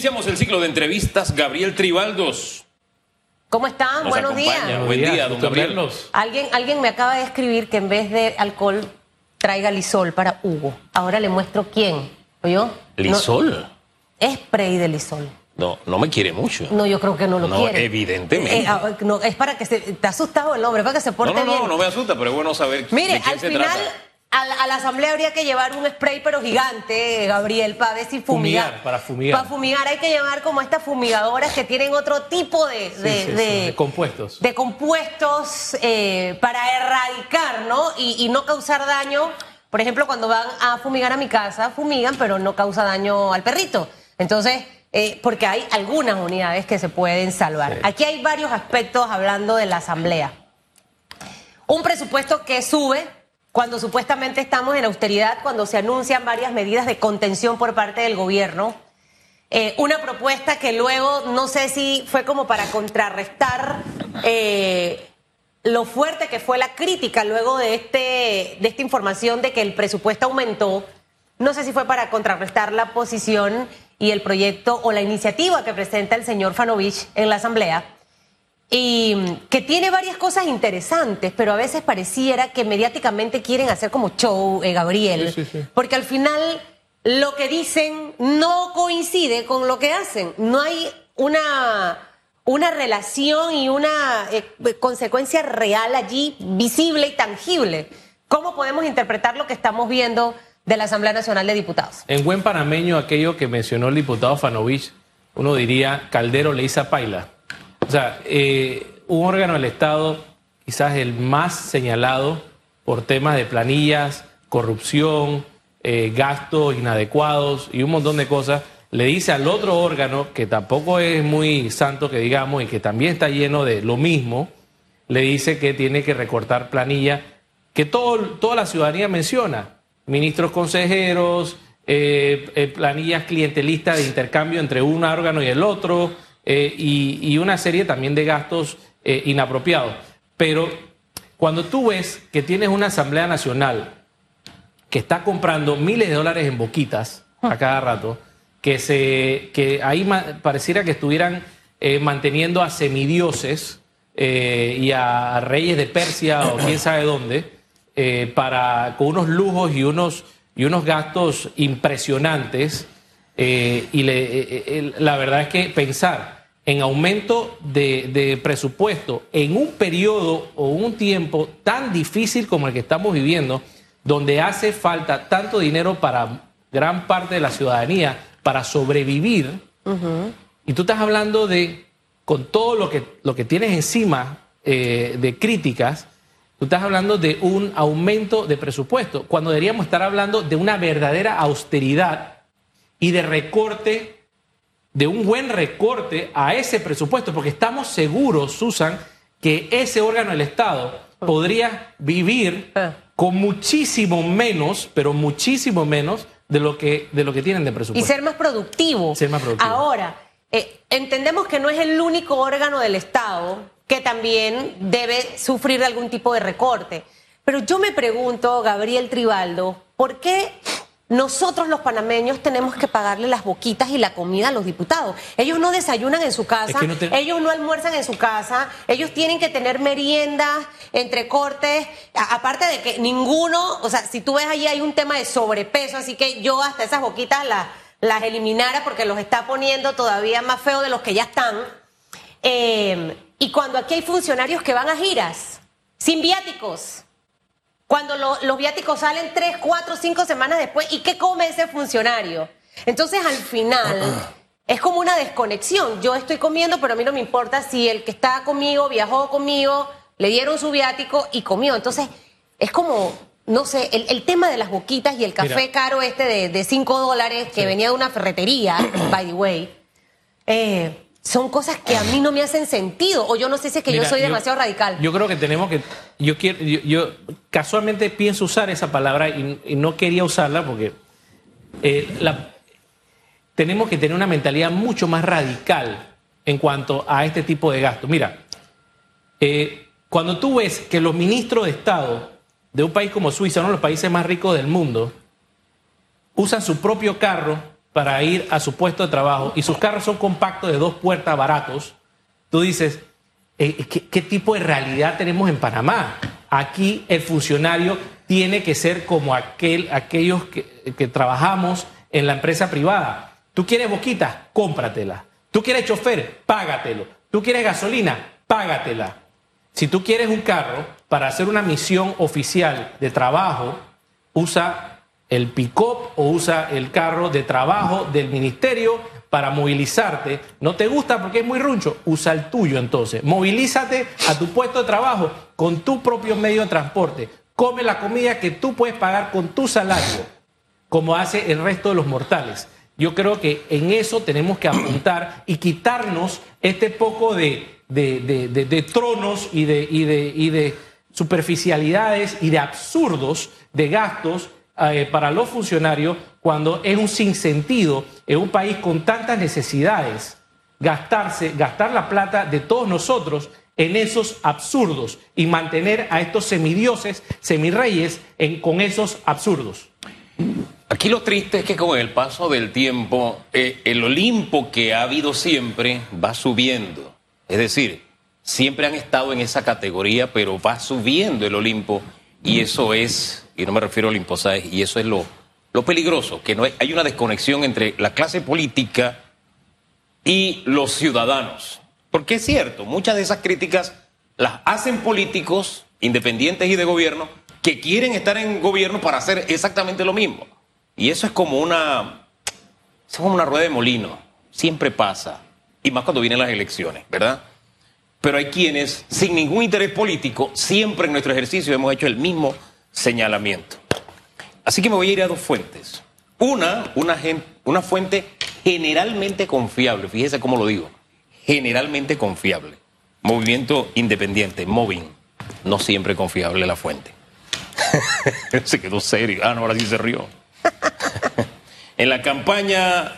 Iniciamos el ciclo de entrevistas. Gabriel Tribaldos. ¿Cómo están? Nos Buenos acompaña. días. Buen día, don Gabriel. Alguien, alguien me acaba de escribir que en vez de alcohol traiga lisol para Hugo. Ahora le muestro quién. ¿Oyó? ¿Lisol? No, spray de lisol. No, no me quiere mucho. No, yo creo que no lo No, quiere. evidentemente. Eh, ah, no, es para que se... Te ha asustado el hombre, para que se No, porte no, no, bien. no me asusta, pero es bueno saber Mire, de quién al se final, trata. A la, a la asamblea habría que llevar un spray, pero gigante, Gabriel, para ver si fumigar. Fumigar, para fumigar. Para fumigar hay que llevar como estas fumigadoras que tienen otro tipo de, Sí, de, sí, sí, de- compuestos. de compuestos eh, para erradicar, ¿no? Y, y no causar daño. Por ejemplo, cuando van a fumigar a mi casa, fumigan, pero no causa daño al perrito. Entonces, eh, porque hay algunas unidades que se pueden salvar. Aquí hay varios aspectos hablando de la asamblea. Un presupuesto que sube cuando supuestamente estamos en austeridad, cuando se anuncian varias medidas de contención por parte del gobierno. Eh, una propuesta que luego no sé si fue como para contrarrestar eh, lo fuerte que fue la crítica luego de, este, de esta información de que el presupuesto aumentó. No sé si fue para contrarrestar la posición y el proyecto o la iniciativa que presenta el señor Fanovich en la Asamblea y mm, que tiene varias cosas interesantes, pero a veces pareciera que mediáticamente quieren hacer como show, eh, Gabriel, Sí, sí, sí. porque al final lo que dicen no coincide con lo que hacen. No hay una, una relación y una eh, consecuencia real allí, visible y tangible. ¿Cómo podemos interpretar lo que estamos viendo de la Asamblea Nacional de Diputados? En buen panameño, aquello que mencionó el diputado Fanovich, uno diría Caldero le hizo paila. O sea, eh, un órgano del Estado, quizás el más señalado por temas de planillas, corrupción, eh, gastos inadecuados y un montón de cosas, le dice al otro órgano, que tampoco es muy santo que digamos y que también está lleno de lo mismo, le dice que tiene que recortar planilla, que todo, toda la ciudadanía menciona, ministros consejeros, eh, planillas clientelistas de intercambio entre un órgano y el otro, eh, y, y una serie también de gastos eh, inapropiados. Pero cuando tú ves que tienes una Asamblea Nacional que está comprando miles de dólares en boquitas a cada rato, que, se, que ahí pareciera que estuvieran eh, manteniendo a semidioses y a reyes de Persia o quién sabe dónde, para, con unos lujos y unos, y unos gastos impresionantes. Eh, y le- eh, eh, la verdad es que pensar en aumento de, de presupuesto en un periodo o un tiempo tan difícil como el que estamos viviendo, donde hace falta tanto dinero para gran parte de la ciudadanía para sobrevivir, y tú estás hablando de, con todo lo que, lo que tienes encima eh, de críticas, tú estás hablando de un aumento de presupuesto, cuando deberíamos estar hablando de una verdadera austeridad y de recorte, de un buen recorte a ese presupuesto, porque estamos seguros, Susan, que ese órgano del Estado podría vivir Ah. con muchísimo menos, pero muchísimo menos de lo que, de lo que tienen de y presupuesto. ser más productivo. Ser más productivo. Ahora, eh, entendemos que no es el único órgano del Estado que también debe sufrir algún tipo de recorte. Pero yo me pregunto, Gabriel Tribaldo, ¿por qué nosotros los panameños tenemos que pagarle las boquitas y la comida a los diputados? Ellos no desayunan en su casa, Es que no te- ellos no almuerzan en su casa, ellos tienen que tener meriendas, entrecortes, aparte de que ninguno, o sea, si tú ves allí hay un tema de sobrepeso, así que yo hasta esas boquitas las, las eliminara porque los está poniendo todavía más feos de los que ya están. Eh, y cuando aquí hay funcionarios que van a giras, sin viáticos, cuando lo- los viáticos salen tres, cuatro, cinco semanas después, ¿y qué come ese funcionario? Entonces, al final, es como una desconexión. Yo estoy comiendo, pero a mí no me importa si el que está conmigo viajó conmigo, le dieron su viático y comió. Entonces, es como, no sé, el, el tema de las boquitas y el café Mira. caro este de, de cinco dólares que venía de una ferretería, by the way, eh, son cosas que a mí no me hacen sentido. O yo no sé si es que yo soy demasiado radical. Yo creo que tenemos que. Yo quiero, yo, yo casualmente pienso usar esa palabra y, y no quería usarla porque eh, la- tenemos que tener una mentalidad mucho más radical en cuanto a este tipo de gastos. Mira, eh, cuando tú ves que los ministros de Estado de un país como Suiza, uno de los países más ricos del mundo, usan su propio carro para ir a su puesto de trabajo y sus carros son compactos de dos puertas baratos, tú dices, eh, ¿qué, qué tipo de realidad tenemos en Panamá? Aquí el funcionario tiene que ser como aquel, aquellos que, que trabajamos en la empresa privada. Tú quieres boquita, cómpratela. Tú quieres chofer, págatelo. Tú quieres gasolina, págatela. Si tú quieres un carro para hacer una misión oficial de trabajo, usa el pick-up o usa el carro de trabajo del ministerio para movilizarte. ¿No te gusta porque es muy runcho? Usa el tuyo entonces. Movilízate a tu puesto de trabajo con tu propio medio de transporte. Come la comida que tú puedes pagar con tu salario, como hace el resto de los mortales. Yo creo que en eso tenemos que apuntar y quitarnos este poco de, de, de- de- tronos y de, y, y de superficialidades y de absurdos de gastos eh, para los funcionarios cuando es un sinsentido en un país con tantas necesidades gastarse, gastar la plata de todos nosotros en esos absurdos y mantener a estos semidioses, semirreyes en, con esos absurdos. Aquí lo triste es que con el paso del tiempo, eh, el Olimpo que ha habido siempre va subiendo. Es decir, siempre han estado en esa categoría, pero va subiendo el Olimpo. Y eso es, y no me refiero al Olimpo, ¿sabes? Y eso es lo, lo peligroso, que no hay, hay una desconexión entre la clase política y los ciudadanos. Porque es cierto, muchas de esas críticas las hacen políticos independientes y de gobierno que quieren estar en gobierno para hacer exactamente lo mismo. Y eso es como una, es como una rueda de molino. Siempre pasa. Y más cuando vienen las elecciones, ¿verdad? Pero hay quienes, sin ningún interés político, siempre en nuestro ejercicio hemos hecho el mismo señalamiento. Así que me voy a ir a dos fuentes. Una, una, fuente generalmente confiable, fíjese cómo lo digo, generalmente confiable. Movimiento independiente, Moving, no siempre confiable la fuente. se quedó serio. Ah, no, ahora sí se rió. en la campaña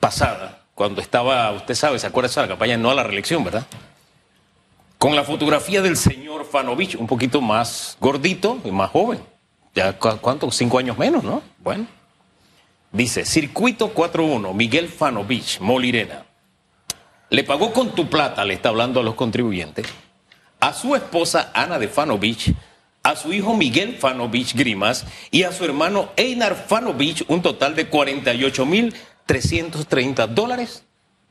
pasada, cuando estaba, usted sabe, se acuerda de la campaña no a la reelección, ¿verdad? Con la fotografía del señor Fanovich, un poquito más gordito y más joven. Ya, ¿cu- ¿cuánto? Cinco años menos, ¿no? Bueno. Dice, Circuito 41, Miguel Fanovich, Molirena. Le pagó con tu plata, le está hablando a los contribuyentes, a su esposa Ana de Fanovich, a su hijo Miguel Fanovich Grimas y a su hermano Einar Fanovich un total de 48.330 dólares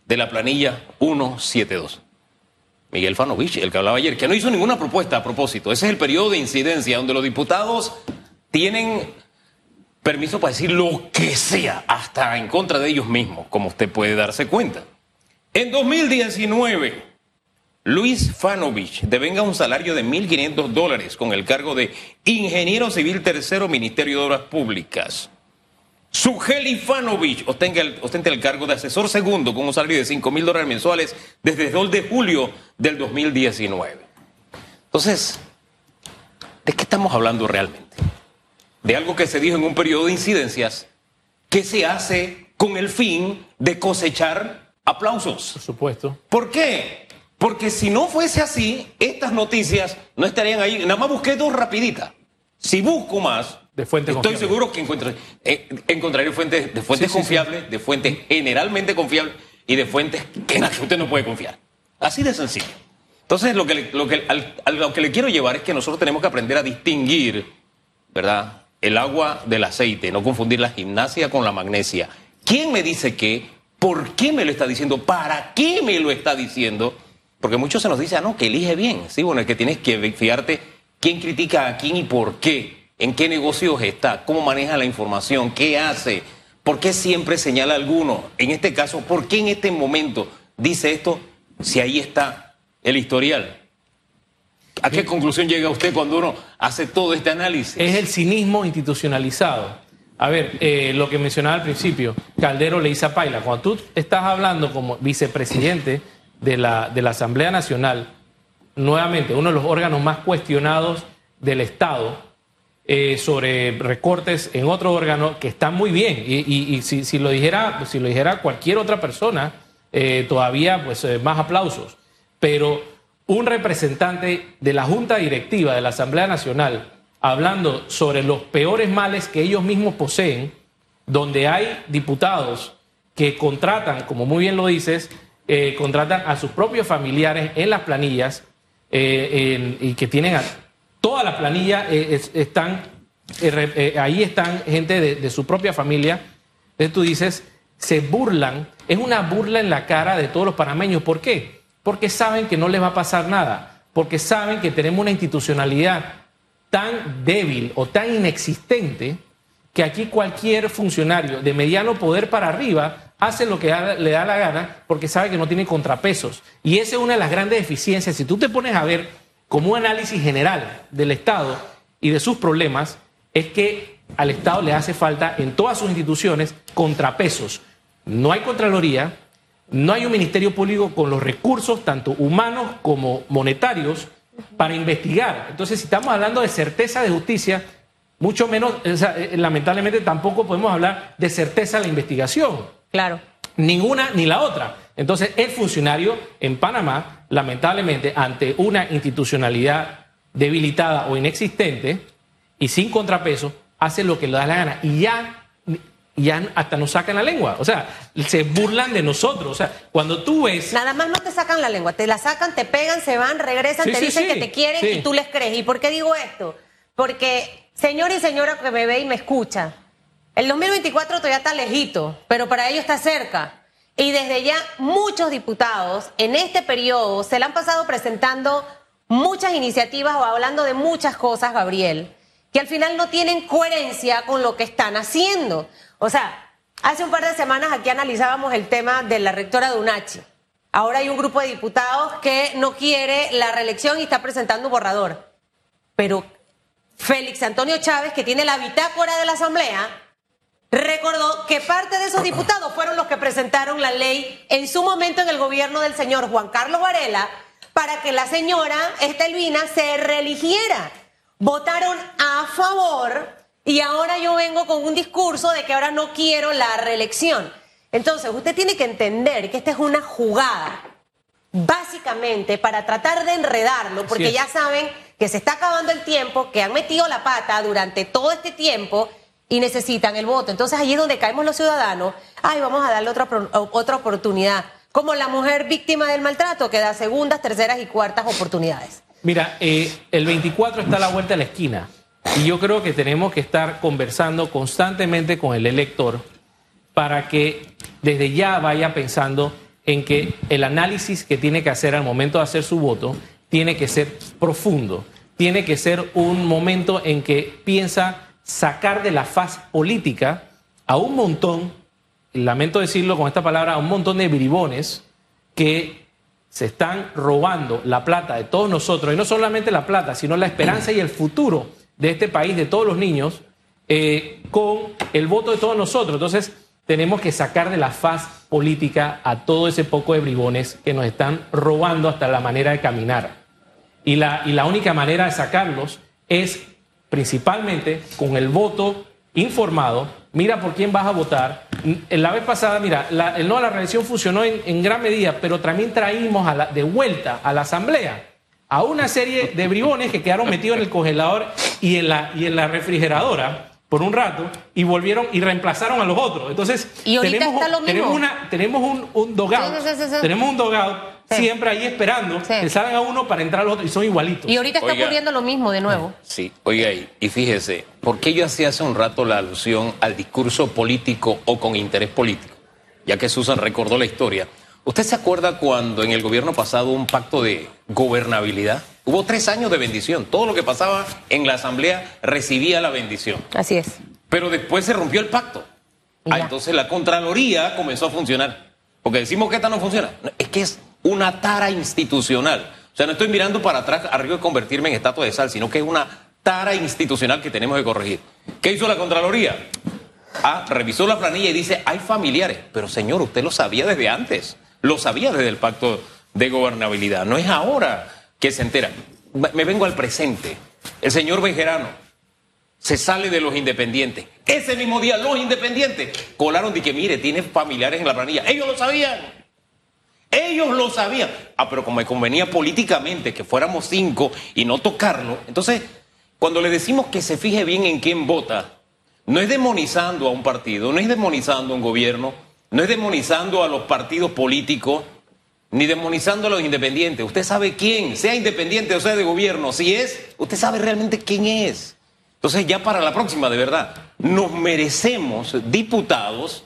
de la planilla 172. Miguel Fanovich, el que hablaba ayer, que no hizo ninguna propuesta a propósito. Ese es el periodo de incidencia donde los diputados tienen permiso para decir lo que sea, hasta en contra de ellos mismos, como usted puede darse cuenta. En 2019, Luis Fanovich devenga un salario de 1.500 dólares con el cargo de ingeniero civil tercero Ministerio de Obras Públicas. Sugeli Fanovich ostenta el, ostenta el cargo de asesor segundo con un salario de 5 mil dólares mensuales desde el 2 de julio del 2019. Entonces, ¿de qué estamos hablando realmente? De algo que se dijo en un periodo de incidencias que se hace con el fin de cosechar aplausos. Por supuesto. ¿Por qué? Porque si no fuese así, estas noticias no estarían ahí. Nada más busqué dos rapiditas. Si busco más, De estoy confiable. seguro que encontraré, eh, encontraré fuentes, de fuentes Sí, sí, sí. confiables, de fuentes generalmente confiables y de fuentes que en las que usted no puede confiar. Así de sencillo. Entonces, lo que, le- lo que, al- a lo que le quiero llevar es que nosotros tenemos que aprender a distinguir, ¿verdad? El agua del aceite, no confundir la gimnasia con la magnesia. ¿Quién me dice qué? ¿Por qué me lo está diciendo? ¿Para qué me lo está diciendo? Porque muchos se nos dice, ah, no, que elige bien. Sí, bueno, es que tienes que fijarte quién critica a quién y por qué, en qué negocios está, cómo maneja la información, qué hace, por qué siempre señala a alguno. En este caso, ¿por qué en este momento dice esto si ahí está el historial? ¿A qué conclusión llega usted cuando uno hace todo este análisis? Es el cinismo institucionalizado. A ver, eh, lo que mencionaba al principio, Caldero le dice a Paila, cuando tú estás hablando como vicepresidente de la, de la Asamblea Nacional, nuevamente uno de los órganos más cuestionados del Estado, eh, sobre recortes en otro órgano que están muy bien. Y, si, lo dijera, si lo dijera cualquier otra persona, eh, todavía pues eh, más aplausos. Pero un representante de la Junta Directiva de la Asamblea Nacional hablando sobre los peores males que ellos mismos poseen, donde hay diputados que contratan, como muy bien lo dices, contratan a sus propios familiares en las planillas eh, y que tienen a, toda la planilla, eh, están, ahí están gente de, de, su propia familia. Entonces tú dices, se burlan, es una burla en la cara de todos los panameños. ¿Por qué? Porque saben que no les va a pasar nada, porque saben que tenemos una institucionalidad tan débil o tan inexistente que aquí cualquier funcionario de mediano poder para arriba hace lo que le da la gana porque sabe que no tiene contrapesos. Y esa es una de las grandes deficiencias. Si tú te pones a ver como un análisis general del Estado y de sus problemas, es que al Estado le hace falta en todas sus instituciones contrapesos. No hay Contraloría, no hay un Ministerio Público con los recursos, tanto humanos como monetarios, para investigar. Entonces, si estamos hablando de certeza de justicia, mucho menos, eh, lamentablemente tampoco podemos hablar de certeza de la investigación. Claro. Ninguna ni la otra. Entonces, el funcionario en Panamá, lamentablemente, ante una institucionalidad debilitada o inexistente y sin contrapeso, hace lo que le da la gana. Y ya, ya hasta nos sacan la lengua. O sea, se burlan de nosotros. O sea, cuando tú ves. Nada más no te sacan la lengua, te la sacan, te pegan, se van, regresan, te dicen que te quieren y tú les crees. ¿Y por qué digo esto? Porque, señor y señora que me ve y me escucha, el 2024 todavía está lejito, pero para ello está cerca. Y desde ya muchos diputados en este periodo se le han pasado presentando muchas iniciativas o hablando de muchas cosas, Gabriel, que al final no tienen coherencia con lo que están haciendo. O sea, hace un par de semanas aquí analizábamos el tema de la rectora de UNACHI. Ahora hay un grupo de diputados que no quiere la reelección y está presentando un borrador. Pero Félix Antonio Chávez, que tiene la bitácora de la Asamblea, recordó que parte de esos diputados fueron los que presentaron la ley en su momento en el gobierno del señor Juan Carlos Varela para que la señora Estelvina se reeligiera. Votaron a favor y ahora yo vengo con un discurso de que ahora no quiero la reelección. Entonces, usted tiene que entender que esta es una jugada, básicamente para tratar de enredarlo, porque ya saben que se está acabando el tiempo, que han metido la pata durante todo este tiempo y necesitan el voto. Entonces allí es donde caemos los ciudadanos, ay, vamos a darle otra, otra oportunidad. Como la mujer víctima del maltrato que da segundas, terceras y cuartas oportunidades. Mira, eh, el 24 está a la vuelta de la esquina y yo creo que tenemos que estar conversando constantemente con el elector para que desde ya vaya pensando en que el análisis que tiene que hacer al momento de hacer su voto tiene que ser profundo, tiene que ser un momento en que piensa sacar de la faz política a un montón, lamento decirlo con esta palabra, a un montón de bribones que se están robando la plata de todos nosotros, y no solamente la plata, sino la esperanza y el futuro de este país, de todos los niños, eh, con el voto de todos nosotros. Entonces, tenemos que sacar de la faz política a todo ese poco de bribones que nos están robando hasta la manera de caminar. Y la, y la única manera de sacarlos es principalmente con el voto informado, mira por quién vas a votar. La vez pasada, mira, el no a la reelección funcionó en, gran medida, pero también traímos a la, de vuelta a la Asamblea a una serie de bribones que quedaron metidos en el congelador y en la, y en la refrigeradora por un rato y volvieron y reemplazaron a los otros. Entonces, tenemos, tenemos, una, tenemos un, un dogout, tenemos un dogout siempre ahí esperando que salgan a uno para entrar al otro y son igualitos. Y ahorita está ocurriendo lo mismo de nuevo. Sí, oiga, y fíjese, ¿por qué yo hacía hace un rato la alusión al discurso político o con interés político? Ya que Susan recordó la historia. ¿Usted se acuerda cuando en el gobierno pasado hubo un pacto de gobernabilidad? Hubo tres años de bendición. Todo lo que pasaba en la asamblea recibía la bendición. Así es. Pero después se rompió el pacto. Ah, entonces la Contraloría comenzó a funcionar. Porque decimos que esta no funciona. Es que es una tara institucional. O sea, no estoy mirando para atrás a riesgo de convertirme en estatua de sal, sino que es una tara institucional que tenemos que corregir. ¿Qué hizo la Contraloría? Ah, revisó la planilla y dice, hay familiares. Pero señor, usted lo sabía desde antes. Lo sabía desde el pacto de gobernabilidad. No es ahora que se entera. Me vengo al presente. El señor Bejerano se sale de los independientes. Ese mismo día los independientes colaron de que, mire, tiene familiares en la planilla. Ellos lo sabían. Ellos lo sabían. Ah, pero como me convenía políticamente que fuéramos cinco y no tocarlo, entonces, cuando le decimos que se fije bien en quién vota, no es demonizando a un partido, no es demonizando a un gobierno, no es demonizando a los partidos políticos, ni demonizando a los independientes. Usted sabe quién, sea independiente o sea de gobierno, si es, usted sabe realmente quién es. Entonces ya para la próxima, de verdad, nos merecemos diputados,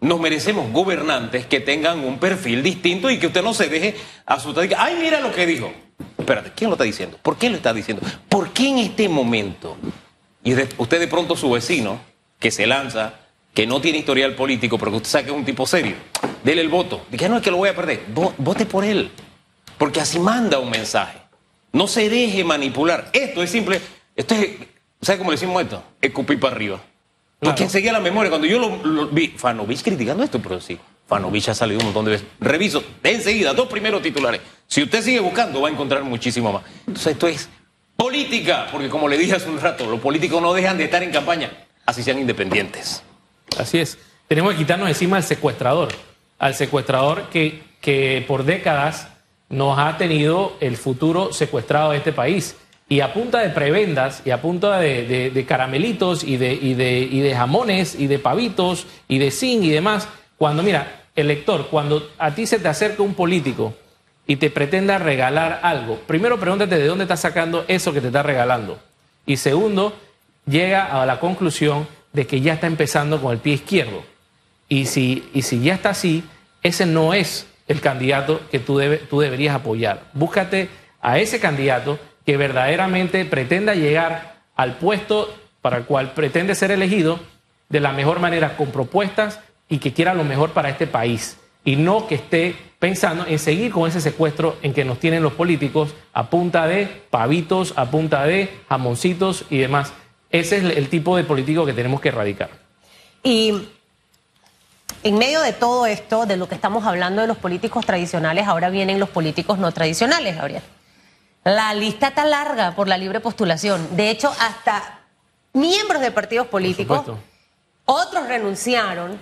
nos merecemos gobernantes que tengan un perfil distinto y que usted no se deje asustar. Ay, mira lo que dijo. Espérate, ¿quién lo está diciendo? ¿Por qué lo está diciendo? ¿Por qué en este momento? Y usted de pronto su vecino, que se lanza, que no tiene historial político, pero que usted sabe que es un tipo serio, dele el voto. Dije, no, es que lo voy a perder. Vote por él. Porque así manda un mensaje. No se deje manipular. Esto es simple. Esto es ¿Sabe cómo le decimos esto? Escupir para arriba. Porque enseguida la memoria, cuando yo lo, vi, Fanovich criticando esto, pero sí, Fanovich ha salido un montón de veces. Reviso, de enseguida, dos primeros titulares. Si usted sigue buscando, va a encontrar muchísimo más. Entonces, esto es política, porque como le dije hace un rato, los políticos no dejan de estar en campaña, así sean independientes. Así es. Tenemos que quitarnos encima al secuestrador, al secuestrador que, que por décadas nos ha tenido el futuro secuestrado de este país y a punta de prebendas y a punta de, caramelitos y de, jamones y de pavitos y de zinc y demás, cuando mira, el lector, cuando a ti se te acerca un político y te pretenda regalar algo, primero pregúntate de dónde está sacando eso que te está regalando. Y segundo, llega a la conclusión de que ya está empezando con el pie izquierdo. Y si, y si ya está así, ese no es el candidato que tú, tú deberías apoyar. Búscate a ese candidato que verdaderamente pretenda llegar al puesto para el cual pretende ser elegido de la mejor manera, con propuestas y que quiera lo mejor para este país. Y no que esté pensando en seguir con ese secuestro en que nos tienen los políticos a punta de pavitos, a punta de jamoncitos y demás. Ese es el tipo de político que tenemos que erradicar. Y en medio de todo esto, de lo que estamos hablando de los políticos tradicionales, ahora vienen los políticos no tradicionales, Gabriel. La lista está larga por la libre postulación. De hecho, hasta miembros de partidos políticos, otros renunciaron.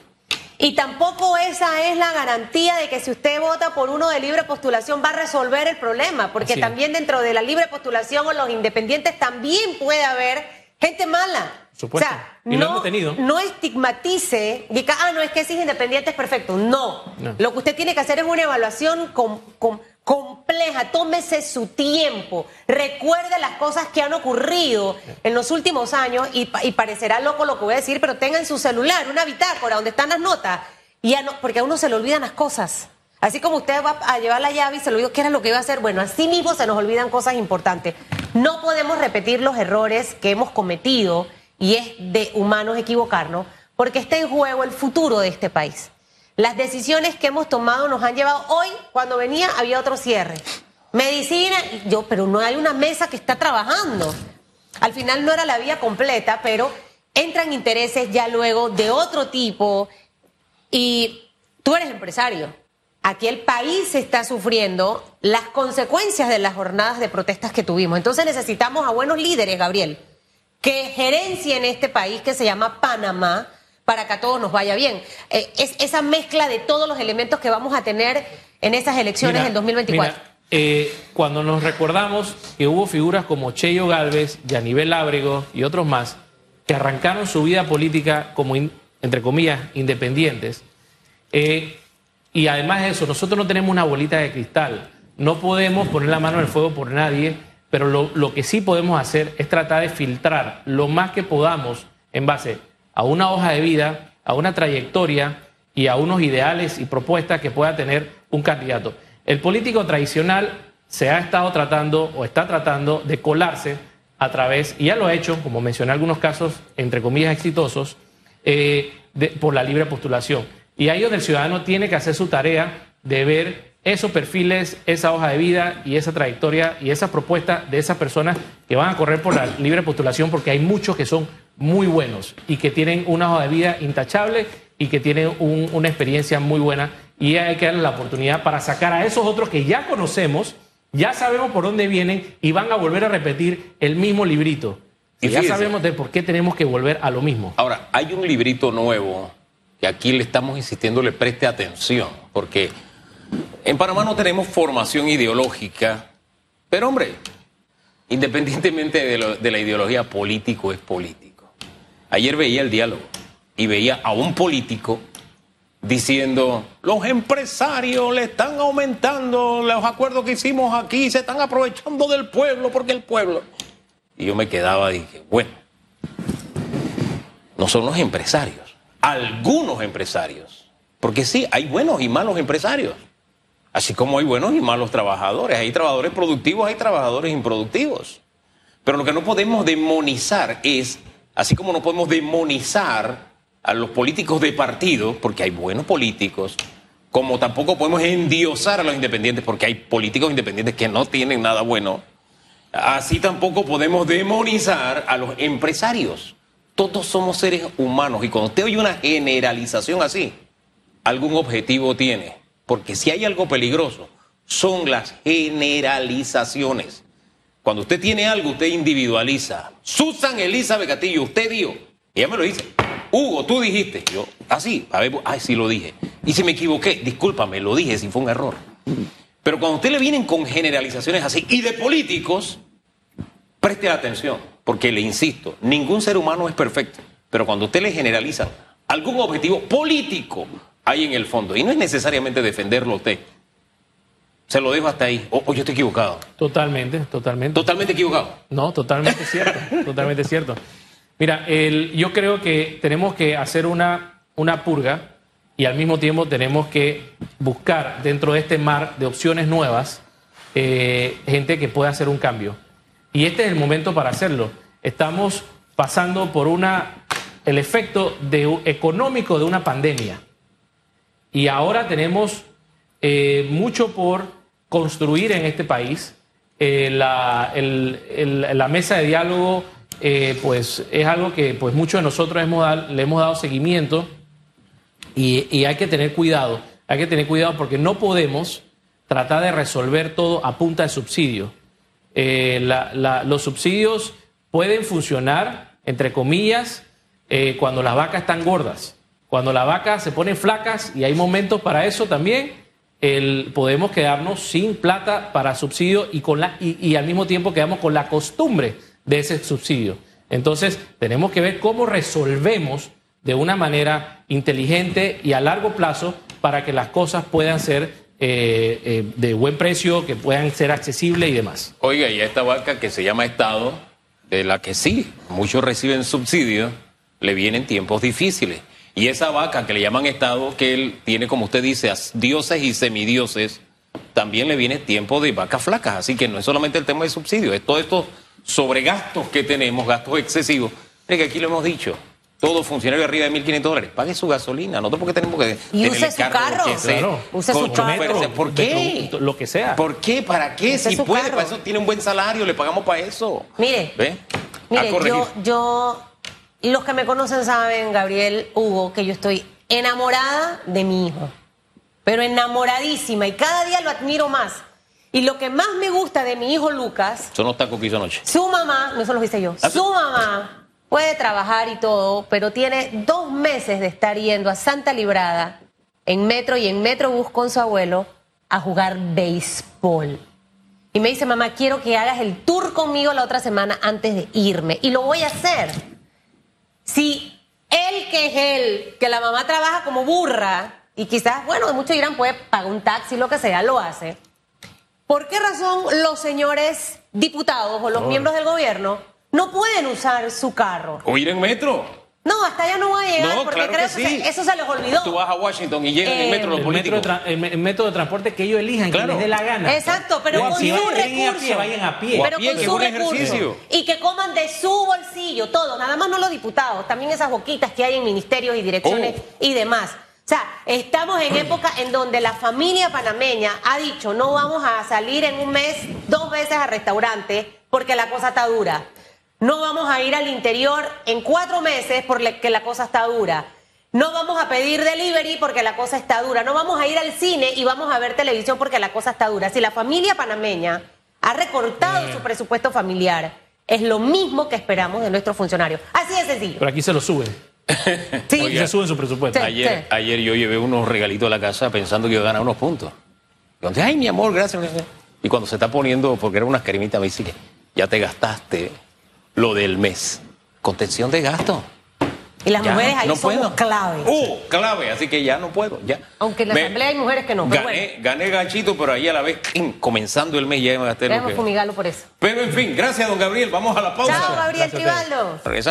Y tampoco esa es la garantía de que si usted vota por uno de libre postulación va a resolver el problema, porque también dentro de la libre postulación o los independientes también puede haber gente mala. Supuesto. O sea, no, no, estigmatice, diga, ah, no, es que si es independiente es perfecto. No. Lo que usted tiene que hacer es una evaluación con, con compleja, tómese su tiempo, recuerde las cosas que han ocurrido en los últimos años y, parecerá loco lo que voy a decir, pero tenga en su celular una bitácora donde están las notas, y porque a uno se le olvidan las cosas. Así como usted va a llevar la llave y se lo olvidó qué era lo que iba a hacer, bueno, así mismo se nos olvidan cosas importantes. No podemos repetir los errores que hemos cometido y es de humanos equivocarnos, porque está en juego el futuro de este país. Las decisiones que hemos tomado nos han llevado hoy, cuando venía, había otro cierre. Medicina, yo, pero no hay una mesa que está trabajando. Al final no era la vía completa, pero entran intereses ya luego de otro tipo. Y tú eres empresario. Aquí el país está sufriendo las consecuencias de las jornadas de protestas que tuvimos. Entonces necesitamos a buenos líderes, Gabriel, que gerencien este país que se llama Panamá para que a todos nos vaya bien. Eh, es esa mezcla de todos los elementos que vamos a tener en esas elecciones del 2024. Eh, cuando nos recordamos que hubo figuras como Cheyo Galvez, Yanivel Ábrego y otros más que arrancaron su vida política como, entre comillas, independientes, eh, y además de eso, nosotros no tenemos una bolita de cristal, no podemos poner la mano en el fuego por nadie, pero lo, lo que sí podemos hacer es tratar de filtrar lo más que podamos en base a una hoja de vida, a una trayectoria y a unos ideales y propuestas que pueda tener un candidato. El político tradicional se ha estado tratando o está tratando de colarse a través, y ya lo ha hecho, como mencioné algunos casos, entre comillas, exitosos, eh, por la libre postulación. Y ahí donde el ciudadano tiene que hacer su tarea de ver esos perfiles, esa hoja de vida y esa trayectoria y esa propuesta de esas personas que van a correr por la libre postulación, porque hay muchos que son muy buenos y que tienen una hoja de vida intachable y que tienen una experiencia muy buena y hay que darle la oportunidad para sacar a esos otros que ya conocemos, ya sabemos por dónde vienen y van a volver a repetir el mismo librito. Y ya sabemos de por qué tenemos que volver a lo mismo. Ahora, hay un librito nuevo que aquí le estamos insistiendo le preste atención, porque en Panamá no tenemos formación ideológica, pero hombre, independientemente de, de la ideología, político es político. Ayer veía el diálogo y veía a un político diciendo, los empresarios le están aumentando los acuerdos que hicimos aquí, se están aprovechando del pueblo porque el pueblo... Y yo me quedaba y dije, bueno, no son los empresarios, algunos empresarios, porque sí, hay buenos y malos empresarios, así como hay buenos y malos trabajadores, hay trabajadores productivos, hay trabajadores improductivos. Pero lo que no podemos demonizar es, así como no podemos demonizar a los políticos de partido, porque hay buenos políticos, como tampoco podemos endiosar a los independientes, porque hay políticos independientes que no tienen nada bueno, así tampoco podemos demonizar a los empresarios. Todos somos seres humanos y cuando usted oye una generalización así, algún objetivo tiene, porque si hay algo peligroso, son las generalizaciones. Cuando usted tiene algo, usted individualiza. Susan Elizabeth Gatillo, usted dijo, ella me lo dice, Hugo, tú dijiste. Yo, así, ah, a ver, ay, sí lo dije. Y si me equivoqué, discúlpame, lo dije, si fue un error. Pero cuando usted le vienen con generalizaciones así y de políticos, preste atención, porque le insisto, ningún ser humano es perfecto. Pero cuando usted le generaliza algún objetivo político hay en el fondo, y no es necesariamente defenderlo a usted. Se lo dejo hasta ahí. O, o yo estoy equivocado. Totalmente, totalmente. Totalmente equivocado. No, totalmente cierto, totalmente cierto. Mira, el, yo creo que tenemos que hacer una, una purga y al mismo tiempo tenemos que buscar dentro de este mar de opciones nuevas eh, gente que pueda hacer un cambio. Y este es el momento para hacerlo. Estamos pasando por una, el efecto de, económico de una pandemia. Y ahora tenemos eh, mucho por construir en este país. Eh, la, la mesa de diálogo eh, pues es algo que pues muchos de nosotros hemos le hemos dado seguimiento y, y, hay que tener cuidado, hay que tener cuidado porque no podemos tratar de resolver todo a punta de subsidio. Eh, los subsidios pueden funcionar, entre comillas, cuando las vacas están gordas, cuando las vacas se ponen flacas y hay momentos para eso también. El, podemos quedarnos sin plata para subsidio y, con la, y, al mismo tiempo quedamos con la costumbre de ese subsidio. Entonces, tenemos que ver cómo resolvemos de una manera inteligente y a largo plazo para que las cosas puedan ser eh, eh, de buen precio, que puedan ser accesibles y demás. Oiga, y a esta vaca que se llama Estado, de la que sí, muchos reciben subsidio, le vienen tiempos difíciles. Y esa vaca que le llaman Estado, que él tiene, como usted dice, dioses y semidioses, también le viene tiempo de vacas flacas. Así que no es solamente el tema de subsidio, es todo esto sobre gastos que tenemos, gastos excesivos. que aquí lo hemos dicho. Todo funcionario arriba de 1.500 dólares, pague su gasolina, no porque tenemos que y tener use el carro, su carro. Que sea, claro. use su carro. ¿Por qué? Lo que sea. ¿Por qué? ¿Para qué? Use si puede, carro. para eso tiene un buen salario, le pagamos para eso. Mire, ¿Ve? mire yo, yo, los que me conocen saben, Gabriel, Hugo, que yo estoy enamorada de mi hijo, pero enamoradísima y cada día lo admiro más. Y lo que más me gusta de mi hijo Lucas. Son los tacos que hizo anoche. Su mamá, no eso lo hice yo. ¿Ah, su mamá puede trabajar y todo, pero tiene dos meses de estar yendo a Santa Librada en metro y en Metrobús con su abuelo a jugar béisbol. Y me dice, mamá, quiero que hagas el tour conmigo la otra semana antes de irme. Y lo voy a hacer. Si él, que es él, que la mamá trabaja como burra, y quizás, bueno, muchos dirán, puede pagar un taxi, lo que sea, lo hace. ¿Por qué razón los señores diputados o los oh. miembros del gobierno no pueden usar su carro? O ir en metro. No, hasta allá no va a llegar no, porque claro creo que, que sí. eso se les olvidó. Tú vas a Washington y llegan eh, en metro los el políticos. Metro de el, método de transporte que ellos elijan, claro. que les dé la gana. Exacto, pero con si su recurso. A pie, vayan a pie. Pero a pie, con que su un recurso. ejercicio. Y que coman de su bolsillo, todo, nada más no los diputados, también esas boquitas que hay en ministerios y direcciones Oh. y demás. O sea, estamos en época en donde la familia panameña ha dicho no vamos a salir en un mes dos veces al restaurante porque la cosa está dura. No vamos a ir al interior en cuatro meses porque la cosa está dura. No vamos a pedir delivery porque la cosa está dura. No vamos a ir al cine y vamos a ver televisión porque la cosa está dura. Si la familia panameña ha recortado su presupuesto familiar, es lo mismo que esperamos de nuestros funcionarios. Así de sencillo. Pero aquí se lo suben. Sí. Aquí se suben su presupuesto. Sí. Ayer, ayer yo llevé unos regalitos a la casa pensando que iba a ganar unos puntos. Y cuando, ay, mi amor, gracias. gracias". Y cuando se está poniendo, porque eran unas cremitas, me dice que ya te gastaste lo del mes. Contención de gasto. Y las Ya, mujeres ahí no somos puedo. clave. Uh, clave, así que ya no puedo, ya. Aunque en la Me- asamblea hay mujeres que no, Gané, bueno. gané ganchito, pero ahí a la vez, comenzando el mes ya me gasté lo Déjame que... fumigarlo por eso. Pero en fin, gracias, don Gabriel. Vamos a la pausa. Chao, Gabriel Gracias